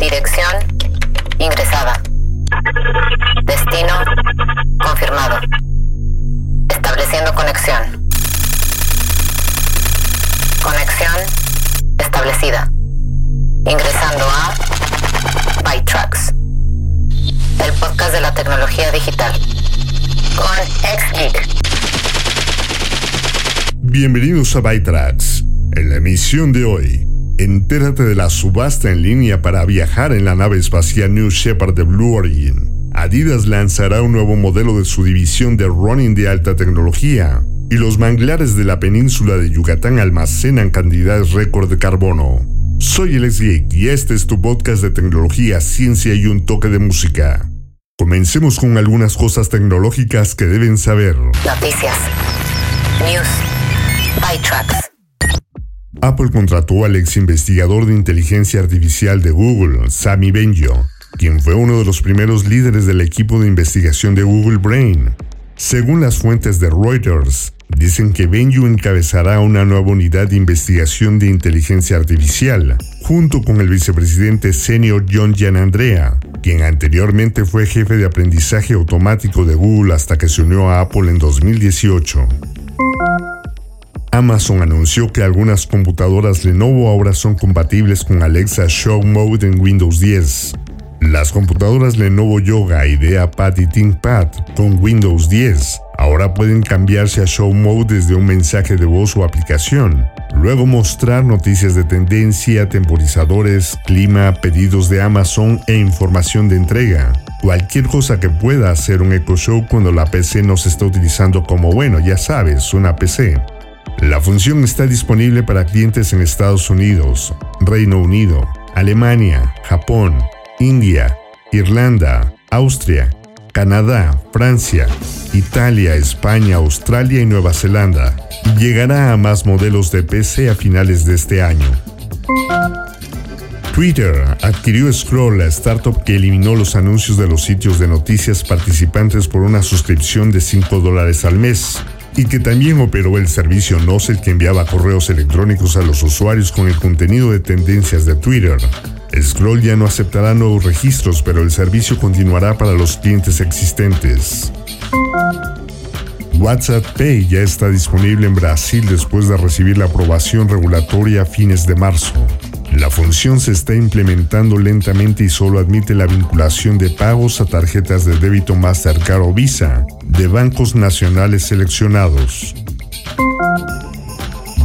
Dirección ingresada. Destino confirmado. Estableciendo conexión. Conexión establecida. Ingresando a ByTrax. El podcast de la tecnología digital. Con XGeek. Bienvenidos a ByTrax. En la emisión de hoy, entérate de la subasta en línea para viajar en la nave espacial New Shepard de Blue Origin. Adidas lanzará un nuevo modelo de su división de running de alta tecnología. Y los manglares de la península de Yucatán almacenan cantidades récord de carbono. Soy el Geek y este es tu podcast de tecnología, ciencia y un toque de música. Comencemos con algunas cosas tecnológicas que deben saber. Noticias. News. ByTrax. Apple contrató al ex investigador de inteligencia artificial de Google, Sami Benjo, quien fue uno de los primeros líderes del equipo de investigación de Google Brain. Según las fuentes de Reuters, dicen que Benju encabezará una nueva unidad de investigación de inteligencia artificial, junto con el vicepresidente senior John Gianandrea, quien anteriormente fue jefe de aprendizaje automático de Google hasta que se unió a Apple en 2018. Amazon anunció que algunas computadoras Lenovo ahora son compatibles con Alexa Show Mode en Windows 10. Las computadoras Lenovo Yoga, IdeaPad y ThinkPad con Windows 10 ahora pueden cambiarse a Show Mode desde un mensaje de voz o aplicación. Luego mostrar noticias de tendencia, temporizadores, clima, pedidos de Amazon e información de entrega. Cualquier cosa que pueda hacer un Echo Show cuando la PC no se está utilizando como, bueno, ya sabes, una PC. La función está disponible para clientes en Estados Unidos, Reino Unido, Alemania, Japón, India, Irlanda, Austria, Canadá, Francia, Italia, España, Australia y Nueva Zelanda. Llegará a más modelos de PC a finales de este año. Twitter adquirió Scroll, la startup que eliminó los anuncios de los sitios de noticias participantes por una suscripción de 5 dólares al mes y que también operó el servicio Nozzle que enviaba correos electrónicos a los usuarios con el contenido de tendencias de Twitter. Scroll ya no aceptará nuevos registros, pero el servicio continuará para los clientes existentes. WhatsApp Pay ya está disponible en Brasil después de recibir la aprobación regulatoria a fines de marzo. La función se está implementando lentamente y solo admite la vinculación de pagos a tarjetas de débito Mastercard o Visa de bancos nacionales seleccionados.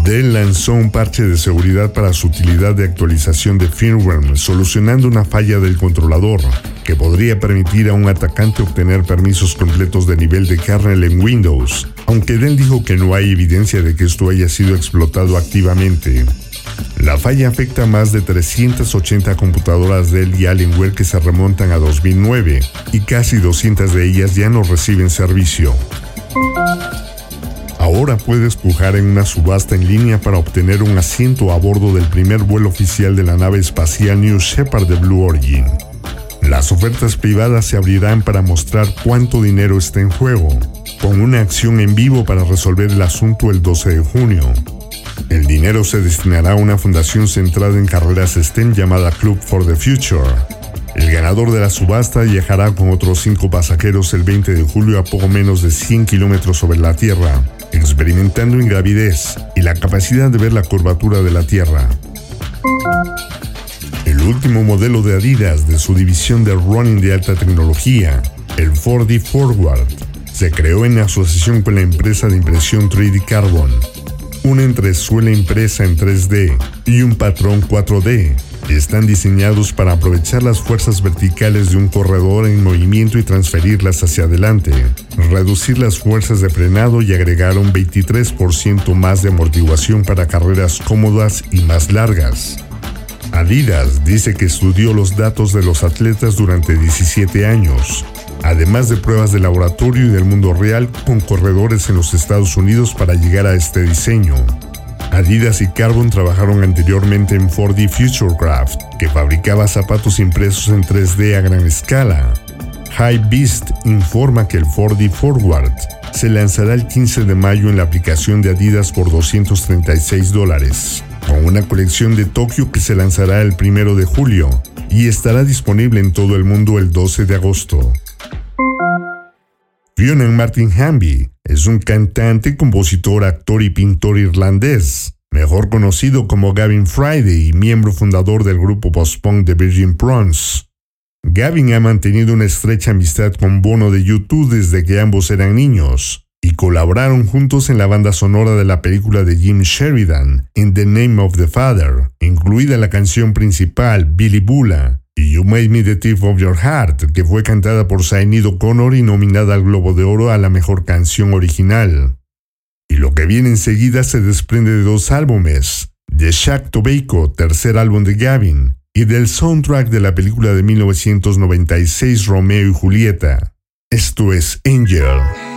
Dell lanzó un parche de seguridad para su utilidad de actualización de firmware, solucionando una falla del controlador, que podría permitir a un atacante obtener permisos completos de nivel de kernel en Windows, aunque Dell dijo que no hay evidencia de que esto haya sido explotado activamente. La falla afecta a más de 380 computadoras Dell y Alienware que se remontan a 2009 y casi 200 de ellas ya no reciben servicio. Ahora puedes pujar en una subasta en línea para obtener un asiento a bordo del primer vuelo oficial de la nave espacial New Shepard de Blue Origin. Las ofertas privadas se abrirán para mostrar cuánto dinero está en juego, con una acción en vivo para resolver el asunto el 12 de junio. El dinero se destinará a una fundación centrada en carreras STEM llamada Club for the Future. El ganador de la subasta viajará con otros cinco pasajeros el 20 de julio a poco menos de 100 kilómetros sobre la Tierra, experimentando ingravidez y la capacidad de ver la curvatura de la Tierra. El último modelo de Adidas de su división de running de alta tecnología, el 4D Forward, se creó en asociación con la empresa de impresión 3D Carbon, una entresuela impresa en 3D y un patrón 4D. Están diseñados para aprovechar las fuerzas verticales de un corredor en movimiento y transferirlas hacia adelante, reducir las fuerzas de frenado y agregar un 23% más de amortiguación para carreras cómodas y más largas. Adidas dice que estudió los datos de los atletas durante 17 años, además de pruebas de laboratorio y del mundo real con corredores en los Estados Unidos para llegar a este diseño. Adidas y Carbon trabajaron anteriormente en 4D Futurecraft, que fabricaba zapatos impresos en 3D a gran escala. High Beast informa que el 4D Forward se lanzará el 15 de mayo en la aplicación de Adidas por 236 dólares, con una colección de Tokio que se lanzará el 1 de julio y estará disponible en todo el mundo el 12 de agosto. Fionn Martin Hamby es un cantante, compositor, actor y pintor irlandés, mejor conocido como Gavin Friday y miembro fundador del grupo post-punk The Virgin Prawns. Gavin ha mantenido una estrecha amistad con Bono de YouTube desde que ambos eran niños y colaboraron juntos en la banda sonora de la película de Jim Sheridan, In the Name of the Father, incluida la canción principal Billy Bula, y You Made Me the Thief of Your Heart, que fue cantada por Sinead O'Connor y nominada al Globo de Oro a la mejor canción original. Y lo que viene enseguida se desprende de dos álbumes, de Shaq Tobacco, tercer álbum de Gavin, y del soundtrack de la película de 1996 Romeo y Julieta. Esto es Angel.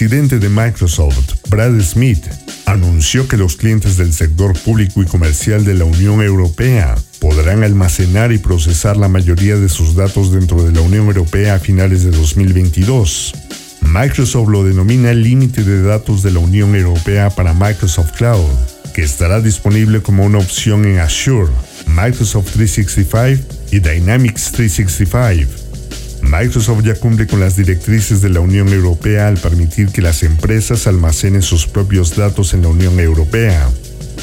Presidente de Microsoft, Brad Smith, anunció que los clientes del sector público y comercial de la Unión Europea podrán almacenar y procesar la mayoría de sus datos dentro de la Unión Europea a finales de 2022. Microsoft lo denomina límite de datos de la Unión Europea para Microsoft Cloud, que estará disponible como una opción en Azure, Microsoft 365 y Dynamics 365. Microsoft ya cumple con las directrices de la Unión Europea al permitir que las empresas almacenen sus propios datos en la Unión Europea.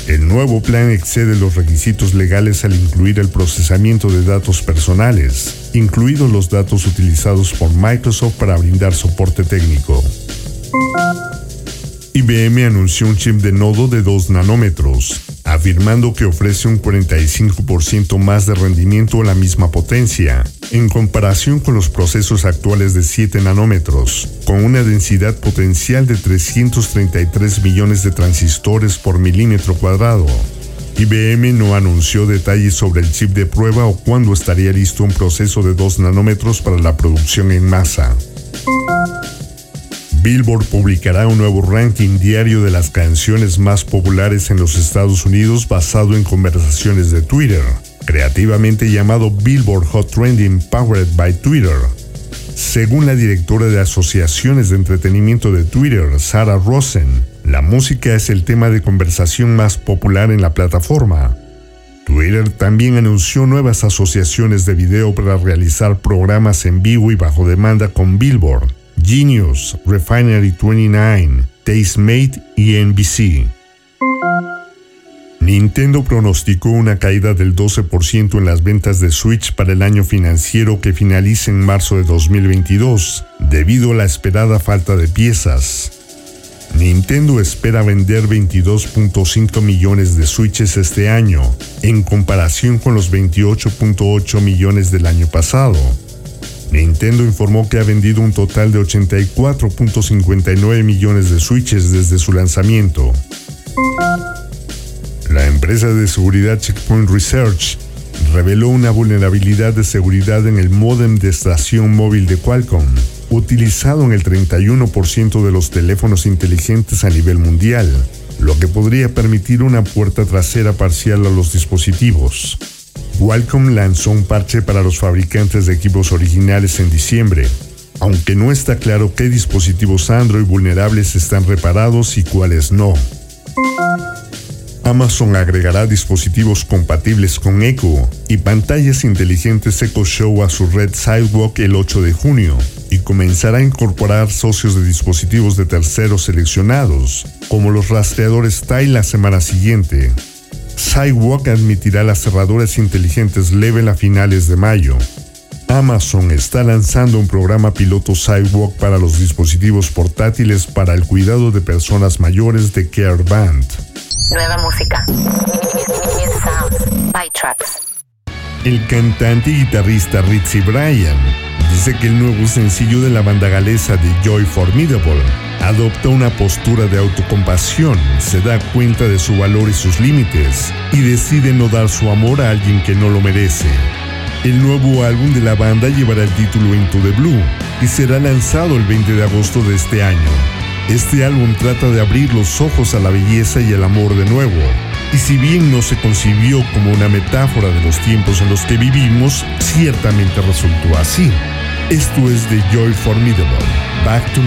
El nuevo plan excede los requisitos legales al incluir el procesamiento de datos personales, incluidos los datos utilizados por Microsoft para brindar soporte técnico. IBM anunció un chip de nodo de 2 nanómetros, afirmando que ofrece un 45% más de rendimiento a la misma potencia, en comparación con los procesos actuales de 7 nanómetros, con una densidad potencial de 333 millones de transistores por milímetro cuadrado. IBM no anunció detalles sobre el chip de prueba o cuándo estaría listo un proceso de 2 nanómetros para la producción en masa. Billboard publicará un nuevo ranking diario de las canciones más populares en los Estados Unidos basado en conversaciones de Twitter, creativamente llamado Billboard Hot Trending Powered by Twitter. Según la directora de asociaciones de entretenimiento de Twitter, Sarah Rosen, la música es el tema de conversación más popular en la plataforma. Twitter también anunció nuevas asociaciones de video para realizar programas en vivo y bajo demanda con Billboard, Genius, Refinery 29, Tastemate y NBC. Nintendo pronosticó una caída del 12% en las ventas de Switch para el año financiero que finaliza en marzo de 2022, debido a la esperada falta de piezas. Nintendo espera vender 22.5 millones de Switches este año, en comparación con los 28.8 millones del año pasado Nintendo informó que ha vendido un total de 84.59 millones de Switches desde su lanzamiento. La empresa de seguridad Checkpoint Research reveló una vulnerabilidad de seguridad en el modem de estación móvil de Qualcomm, utilizado en el 31% de los teléfonos inteligentes a nivel mundial, lo que podría permitir una puerta trasera parcial a los dispositivos. Qualcomm lanzó un parche para los fabricantes de equipos originales en diciembre, aunque no está claro qué dispositivos Android vulnerables están reparados y cuáles no. Amazon agregará dispositivos compatibles con Echo y pantallas inteligentes Echo Show a su red Sidewalk el 8 de junio y comenzará a incorporar socios de dispositivos de terceros seleccionados, como los rastreadores Tile la semana siguiente. Sidewalk admitirá las cerraduras inteligentes Level a finales de mayo. Amazon está lanzando un programa piloto Sidewalk para los dispositivos portátiles para el cuidado de personas mayores de Care Band. Nueva música. El cantante y guitarrista Ritzy Bryan dice que el nuevo sencillo de la banda galesa de Joy Formidable adopta una postura de autocompasión, se da cuenta de su valor y sus límites y decide no dar su amor a alguien que no lo merece. El nuevo álbum de la banda llevará el título Into the Blue y será lanzado el 20 de agosto de este año. Este álbum trata de abrir los ojos a la belleza y el amor de nuevo. Y si bien no se concibió como una metáfora de los tiempos en los que vivimos, ciertamente resultó así. Esto es de Joy Formidable, Back to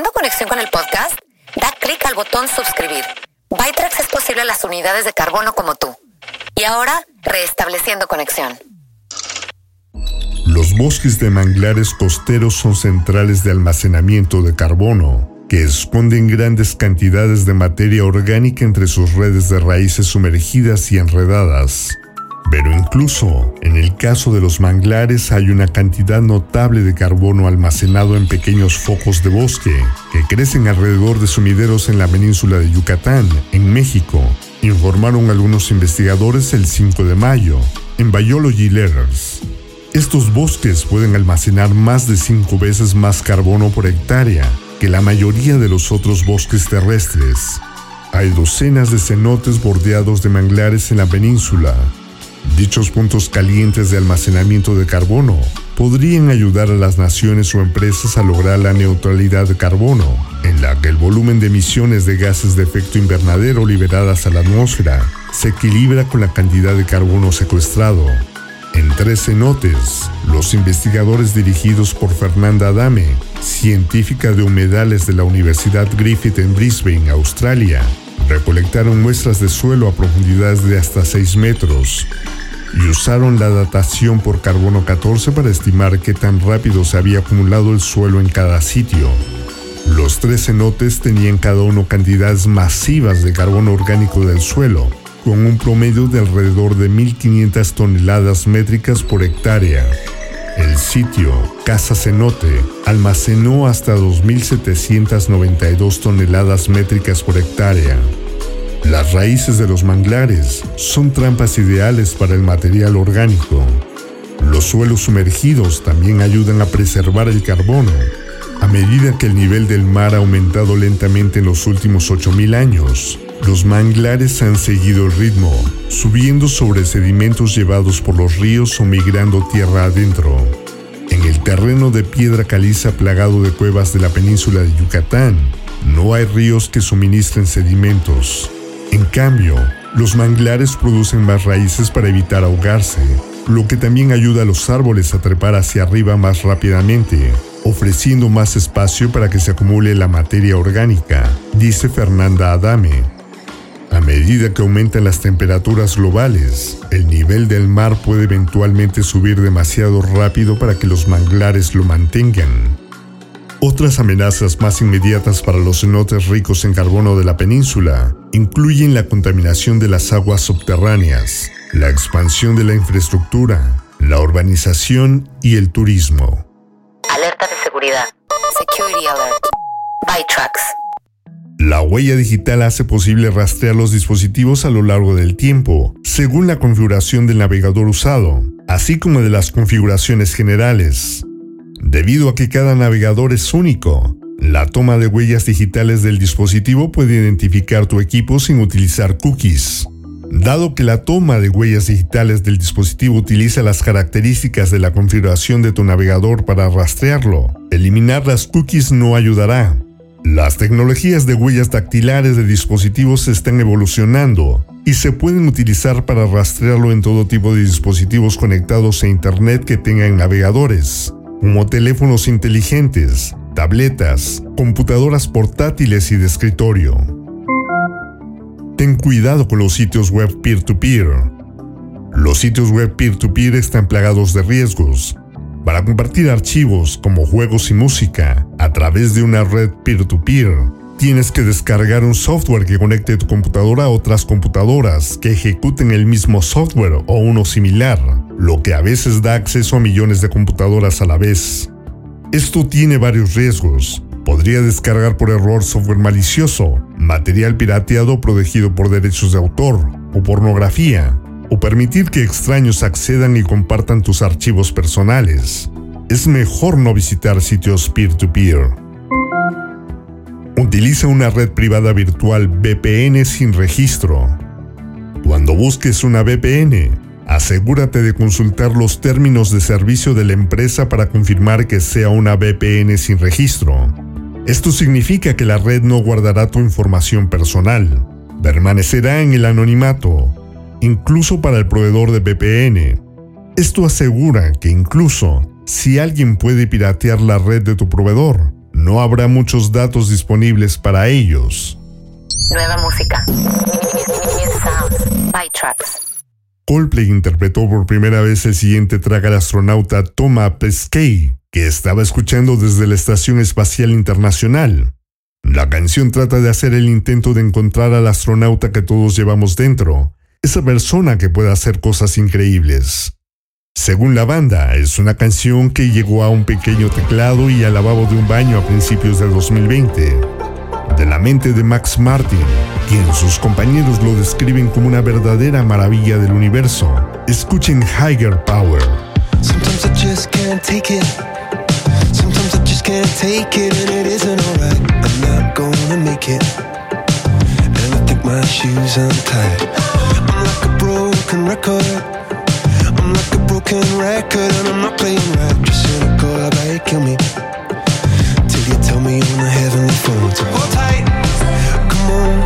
Nothing. con el podcast? Da clic al botón suscribir. Bytrax es posible a las unidades de carbono como tú. Y ahora, restableciendo conexión. Los bosques de manglares costeros son centrales de almacenamiento de carbono, que esconden grandes cantidades de materia orgánica entre sus redes de raíces sumergidas y enredadas. Pero incluso en el caso de los manglares hay una cantidad notable de carbono almacenado en pequeños focos de bosque que crecen alrededor de sumideros en la península de Yucatán, en México, informaron algunos investigadores el 5 de mayo en Biology Letters. Estos bosques pueden almacenar más de 5 veces más carbono por hectárea que la mayoría de los otros bosques terrestres. Hay docenas de cenotes bordeados de manglares en la península, Dichos puntos calientes de almacenamiento de carbono podrían ayudar a las naciones o empresas a lograr la neutralidad de carbono, en la que el volumen de emisiones de gases de efecto invernadero liberadas a la atmósfera se equilibra con la cantidad de carbono secuestrado. En tres cenotes, los investigadores dirigidos por Fernanda Adame, científica de humedales de la Universidad Griffith en Brisbane, Australia, recolectaron muestras de suelo a profundidades de hasta 6 metros y usaron la datación por carbono 14 para estimar qué tan rápido se había acumulado el suelo en cada sitio. Los tres cenotes tenían cada uno cantidades masivas de carbono orgánico del suelo, con un promedio de alrededor de 1.500 toneladas métricas por hectárea. El sitio, Casa Cenote, almacenó hasta 2.792 toneladas métricas por hectárea. Las raíces de los manglares son trampas ideales para el material orgánico. Los suelos sumergidos también ayudan a preservar el carbono. A medida que el nivel del mar ha aumentado lentamente en los últimos 8.000 años, los manglares han seguido el ritmo, subiendo sobre sedimentos llevados por los ríos o migrando tierra adentro. En el terreno de piedra caliza plagado de cuevas de la península de Yucatán, no hay ríos que suministren sedimentos. En cambio, los manglares producen más raíces para evitar ahogarse, lo que también ayuda a los árboles a trepar hacia arriba más rápidamente, ofreciendo más espacio para que se acumule la materia orgánica, dice Fernanda Adame. A medida que aumentan las temperaturas globales, el nivel del mar puede eventualmente subir demasiado rápido para que los manglares lo mantengan. Otras amenazas más inmediatas para los cenotes ricos en carbono de la península incluyen la contaminación de las aguas subterráneas, la expansión de la infraestructura, la urbanización y el turismo. Alerta de seguridad. Security Alert. Bytrax. La huella digital hace posible rastrear los dispositivos a lo largo del tiempo, según la configuración del navegador usado, así como de las configuraciones generales. Debido a que cada navegador es único, la toma de huellas digitales del dispositivo puede identificar tu equipo sin utilizar cookies. Dado que la toma de huellas digitales del dispositivo utiliza las características de la configuración de tu navegador para rastrearlo, eliminar las cookies no ayudará. Las tecnologías de huellas dactilares de dispositivos están evolucionando y se pueden utilizar para rastrearlo en todo tipo de dispositivos conectados a Internet que tengan navegadores como teléfonos inteligentes, tabletas, computadoras portátiles y de escritorio. Ten cuidado con los sitios web peer-to-peer. Los sitios web peer-to-peer están plagados de riesgos. Para compartir archivos como juegos y música a través de una red peer-to-peer, tienes que descargar un software que conecte tu computadora a otras computadoras que ejecuten el mismo software o uno similar lo que a veces da acceso a millones de computadoras a la vez. Esto tiene varios riesgos. Podría descargar por error software malicioso, material pirateado protegido por derechos de autor o pornografía, o permitir que extraños accedan y compartan tus archivos personales. Es mejor no visitar sitios peer-to-peer. -peer. Utiliza una red privada virtual VPN sin registro. Cuando busques una VPN, Asegúrate de consultar los términos de servicio de la empresa para confirmar que sea una VPN sin registro. Esto significa que la red no guardará tu información personal. Permanecerá en el anonimato, incluso para el proveedor de VPN. Esto asegura que incluso si alguien puede piratear la red de tu proveedor, no habrá muchos datos disponibles para ellos. Nueva música. Coldplay interpretó por primera vez el siguiente track al astronauta Thomas Pesquet, que estaba escuchando desde la Estación Espacial Internacional. La canción trata de hacer el intento de encontrar al astronauta que todos llevamos dentro, esa persona que puede hacer cosas increíbles. Según la banda, es una canción que llegó a un pequeño teclado y al lavabo de un baño a principios de 2020, de la mente de Max Martin, quien sus compañeros lo describen como una verdadera maravilla del universo. Escuchen Higher Power. Record. I'm like a broken record and I'm not playing right. Just cynical, I bet kill me. Till you tell me on the heavenly phone to hold tight. Come on.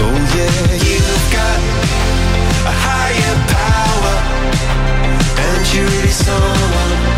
Oh yeah, you've got a higher power, and you're really someone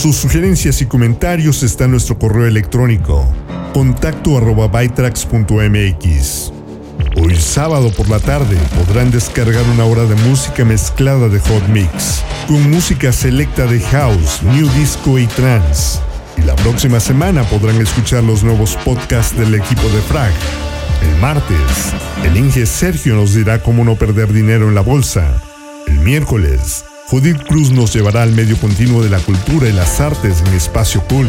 sus sugerencias y comentarios está nuestro correo electrónico contacto arroba. Hoy sábado por la tarde podrán descargar una hora de música mezclada de Hot Mix, con música selecta de house, new disco y trance. Y la próxima semana podrán escuchar los nuevos podcasts del equipo de Frag. El martes, el Inge Sergio nos dirá cómo no perder dinero en la bolsa. El miércoles, Judith Cruz nos llevará al medio continuo de la cultura y las artes en Espacio Cult.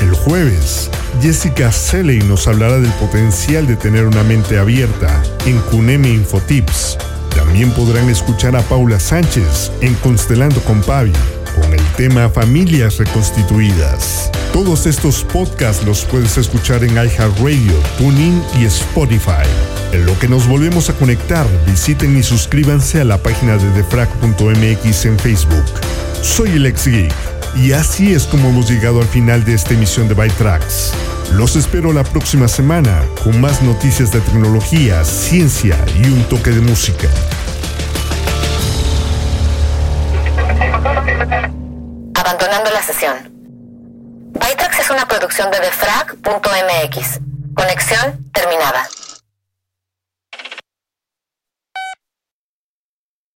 El jueves, Jessica Selley nos hablará del potencial de tener una mente abierta en Cuneme Infotips. También podrán escuchar a Paula Sánchez en Constelando con Pavi con el tema Familias Reconstituidas. Todos estos podcasts los puedes escuchar en iHeartRadio, TuneIn y Spotify. En lo que nos volvemos a conectar, visiten y suscríbanse a la página de defrag.mx en Facebook. Soy el geek y así es como hemos llegado al final de esta emisión de Byte Los espero la próxima semana con más noticias de tecnología, ciencia y un toque de música. Abandonando la sesión. Bytrax es una producción de defrag.mx. Conexión terminada.